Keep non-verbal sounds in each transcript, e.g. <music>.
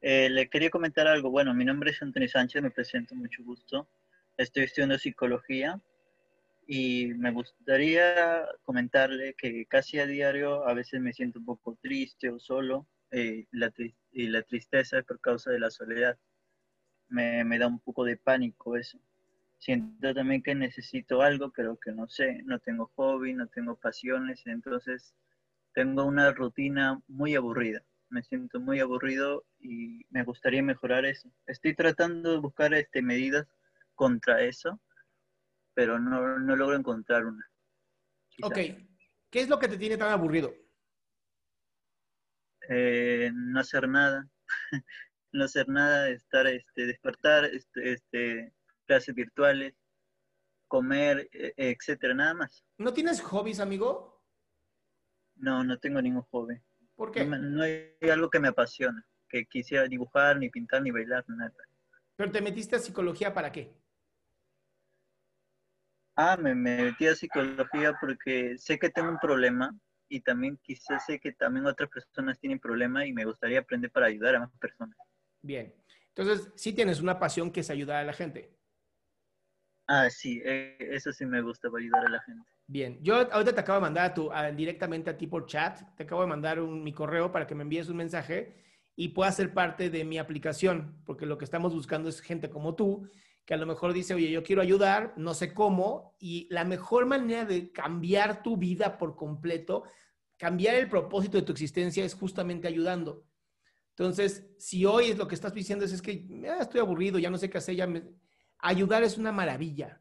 Eh, le quería comentar algo. Bueno, mi nombre es Antonio Sánchez, me presento, mucho gusto. Estoy estudiando psicología y me gustaría comentarle que casi a diario a veces me siento un poco triste o solo eh, y la tristeza es por causa de la soledad. Me, me da un poco de pánico eso. Siento también que necesito algo, pero que no sé, no tengo hobby, no tengo pasiones, entonces tengo una rutina muy aburrida me siento muy aburrido y me gustaría mejorar eso. Estoy tratando de buscar este, medidas contra eso, pero no, no logro encontrar una. Ok, ¿qué es lo que te tiene tan aburrido? Eh, no hacer nada, <laughs> no hacer nada, estar, este, despertar, este, este, clases virtuales, comer, e, etcétera, nada más. ¿No tienes hobbies, amigo? No, no tengo ningún hobby. ¿Por qué? No, hay algo que me apasiona, que quisiera dibujar, ni pintar, ni bailar, nada. ¿Pero te metiste a psicología para qué? Ah, me, metí a psicología porque sé que tengo un problema y también quizás sé que también otras personas tienen problemas y me gustaría aprender para ayudar a más personas. Bien. Entonces, sí tienes una pasión que es ayudar a la gente. Ah, sí, eh, eso sí me gusta para ayudar a la gente. Bien, yo ahorita te acabo de mandar a tu, directamente a ti por chat, te acabo de mandar un, mi correo para que me envíes un mensaje y puedas ser parte de mi aplicación, porque lo que estamos buscando es gente como tú, que a lo mejor dice, oye, yo quiero ayudar, no sé cómo, y la mejor manera de cambiar tu vida por completo, cambiar el propósito de tu existencia es justamente ayudando. Entonces, si hoy es lo que estás diciendo es, que ah, estoy aburrido, ya no sé qué hacer, ya ayudar es una maravilla.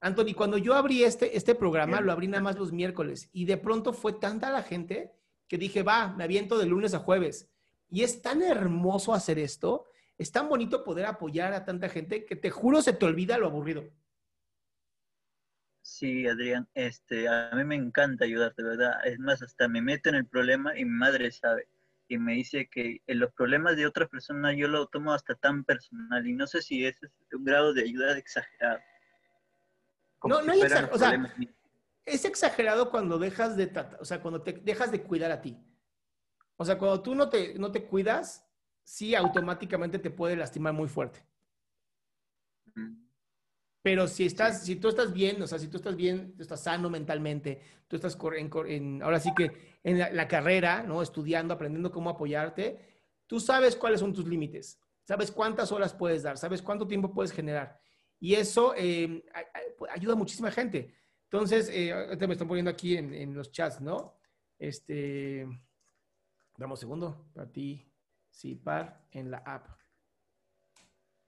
Anthony, cuando yo abrí este, este programa, lo abrí nada más los miércoles y de pronto fue tanta la gente que dije, va, me aviento de lunes a jueves. Y es tan hermoso hacer esto, es tan bonito poder apoyar a tanta gente que te juro se te olvida lo aburrido. Sí, Adrián, este, a mí me encanta ayudarte, ¿verdad? Es más, hasta me meto en el problema y mi madre sabe y me dice que en los problemas de otras personas yo lo tomo hasta tan personal y no sé si ese es un grado de ayuda exagerado no, no hay exagerado. O sea, es exagerado cuando dejas de o sea, cuando te dejas de cuidar a ti. O sea, cuando tú no te, no te cuidas, sí automáticamente te puede lastimar muy fuerte. Pero si estás, si tú estás bien, o sea, si tú estás bien, tú estás sano mentalmente, tú estás en, ahora sí que en la, carrera, ¿no? Estudiando, aprendiendo cómo apoyarte, tú sabes cuáles son tus límites, sabes cuántas horas puedes dar, sabes cuánto tiempo puedes generar. Y eso eh, pues, ayuda a muchísima gente. Entonces, eh, ahorita me están poniendo aquí en, los chats, ¿no? Este, damos un segundo, participar en la app.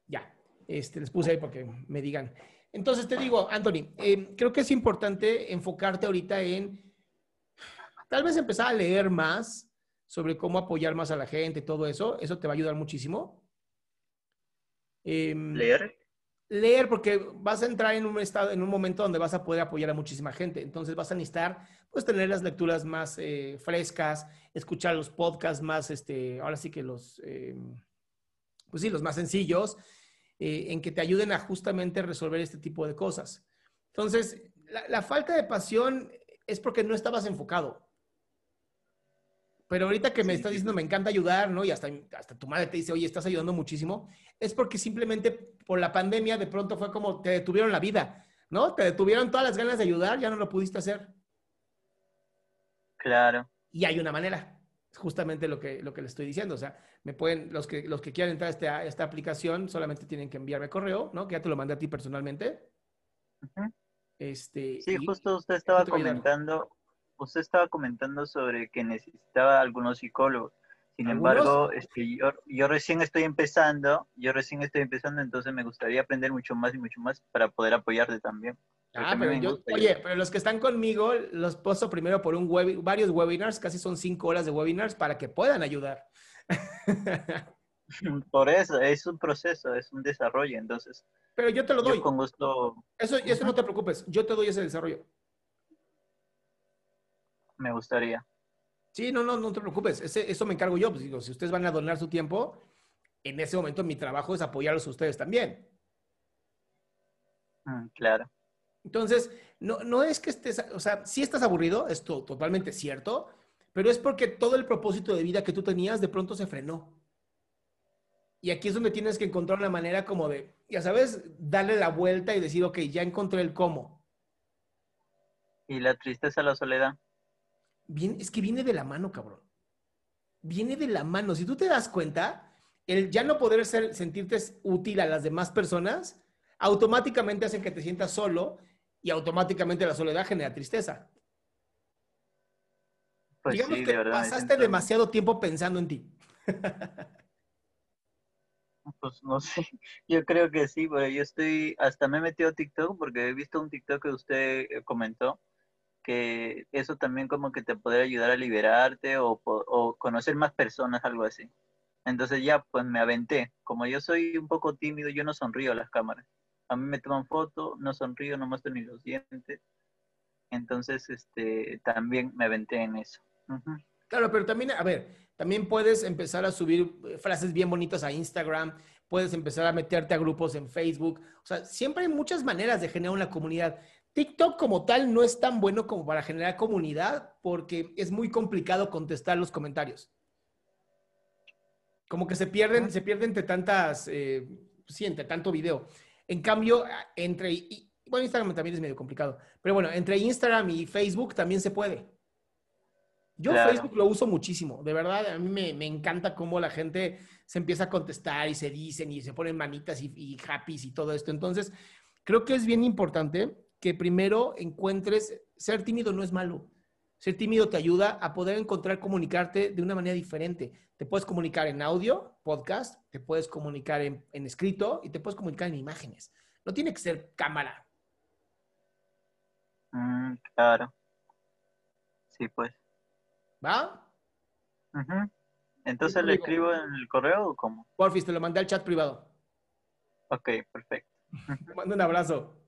Ya, este, les puse ahí porque me digan. Entonces te digo, Anthony, eh, creo que es importante enfocarte ahorita en tal vez empezar a leer más sobre cómo apoyar más a la gente, todo eso. Eso te va a ayudar muchísimo. Em, ¿Leer? leer porque vas a entrar en un estado, en un momento donde vas a poder apoyar a muchísima gente. Entonces vas a necesitar, pues, tener las lecturas más eh, frescas, escuchar los podcasts más, este, ahora sí que los, eh, pues sí, los más sencillos, eh, en que te ayuden a justamente resolver este tipo de cosas. Entonces, la falta de pasión es porque no estabas enfocado. Pero ahorita que me estás diciendo, me encanta ayudar, ¿no? Y hasta, hasta tu madre te dice, oye, estás ayudando muchísimo, es porque simplemente por la pandemia de pronto fue como te detuvieron la vida, ¿no? Te detuvieron todas las ganas de ayudar, ya no lo pudiste hacer. Claro. Y hay una manera, justamente lo que, lo que le estoy diciendo. O sea, me pueden, los que, los que quieran entrar a, esta, esta aplicación solamente tienen que enviarme correo, ¿no? Que ya te lo mandé a ti personalmente. Este, sí, justo usted estaba comentando usted estaba comentando sobre que necesitaba algunos psicólogos. Sin embargo, este, yo, yo, recién estoy empezando, yo recién estoy empezando, entonces me gustaría aprender mucho más y mucho más para poder apoyarte también. Ah, pero yo, oye, pero los que están conmigo los puedo primero por un web, varios webinars, casi son cinco horas de webinars para que puedan ayudar. <laughs> Por eso, es un proceso, es un desarrollo, entonces. Pero yo te lo doy. con gusto. Eso, eso no te preocupes, yo te doy ese desarrollo. Me gustaría. Sí, no, no, no te preocupes. eso me encargo yo. Pues digo, si ustedes van a donar su tiempo, en ese momento mi trabajo es apoyarlos a ustedes también. Mm, claro. Entonces, no, no es que estés, o sea, sí estás aburrido, esto totalmente cierto, pero es porque todo el propósito de vida que tú tenías de pronto se frenó. Y aquí es donde tienes que encontrar una manera como de, ya sabes, darle la vuelta y decir, ok, ya encontré el cómo. ¿Y la tristeza, la soledad? Bien, es que viene de la mano, cabrón. Viene de la mano. Si tú te das cuenta, el ya no poder ser, sentirte útil a las demás personas, automáticamente hace que te sientas solo y automáticamente la soledad genera tristeza. Pues Digamos que pasaste demasiado tiempo pensando en ti. <laughs> Pues no sé, yo creo que sí, pero yo estoy, hasta me he metido a TikTok porque he visto un TikTok que usted eh, comentó, que eso también como que te puede ayudar a liberarte o, o conocer más personas, algo así. Entonces ya, pues me aventé. Como yo soy un poco tímido, yo no sonrío a las cámaras. A mí me toman fotos, no sonrío, no muestro ni los dientes. Entonces, este, también me aventé en eso. Claro, pero también, a ver, también puedes empezar a subir eh, frases bien bonitas a Instagram, puedes empezar a meterte a grupos en Facebook. O sea, siempre hay muchas maneras de generar una comunidad. TikTok como tal no es tan bueno como para generar comunidad porque es muy complicado contestar los comentarios. Como que se pierden, se pierden entre tantas, eh, sí, entre tanto video. En cambio, entre, bueno, Instagram también es medio complicado, pero bueno, entre Instagram y Facebook también se puede. Yo Facebook lo uso muchísimo, de verdad, a mí me, encanta cómo la gente se empieza a contestar y se dicen y se ponen manitas y, y happy y todo esto. Entonces, creo que es bien importante que primero encuentres, ser tímido no es malo. Ser tímido te ayuda a poder encontrar, comunicarte de una manera diferente. Te puedes comunicar en audio, podcast, te puedes comunicar en, escrito y te puedes comunicar en imágenes. No tiene que ser cámara. Mm, claro. Sí, pues. ¿Va? Entonces le escribo en el correo o cómo? Porfis, te lo mandé al chat privado. Ok, perfecto. <laughs> Te mando un abrazo.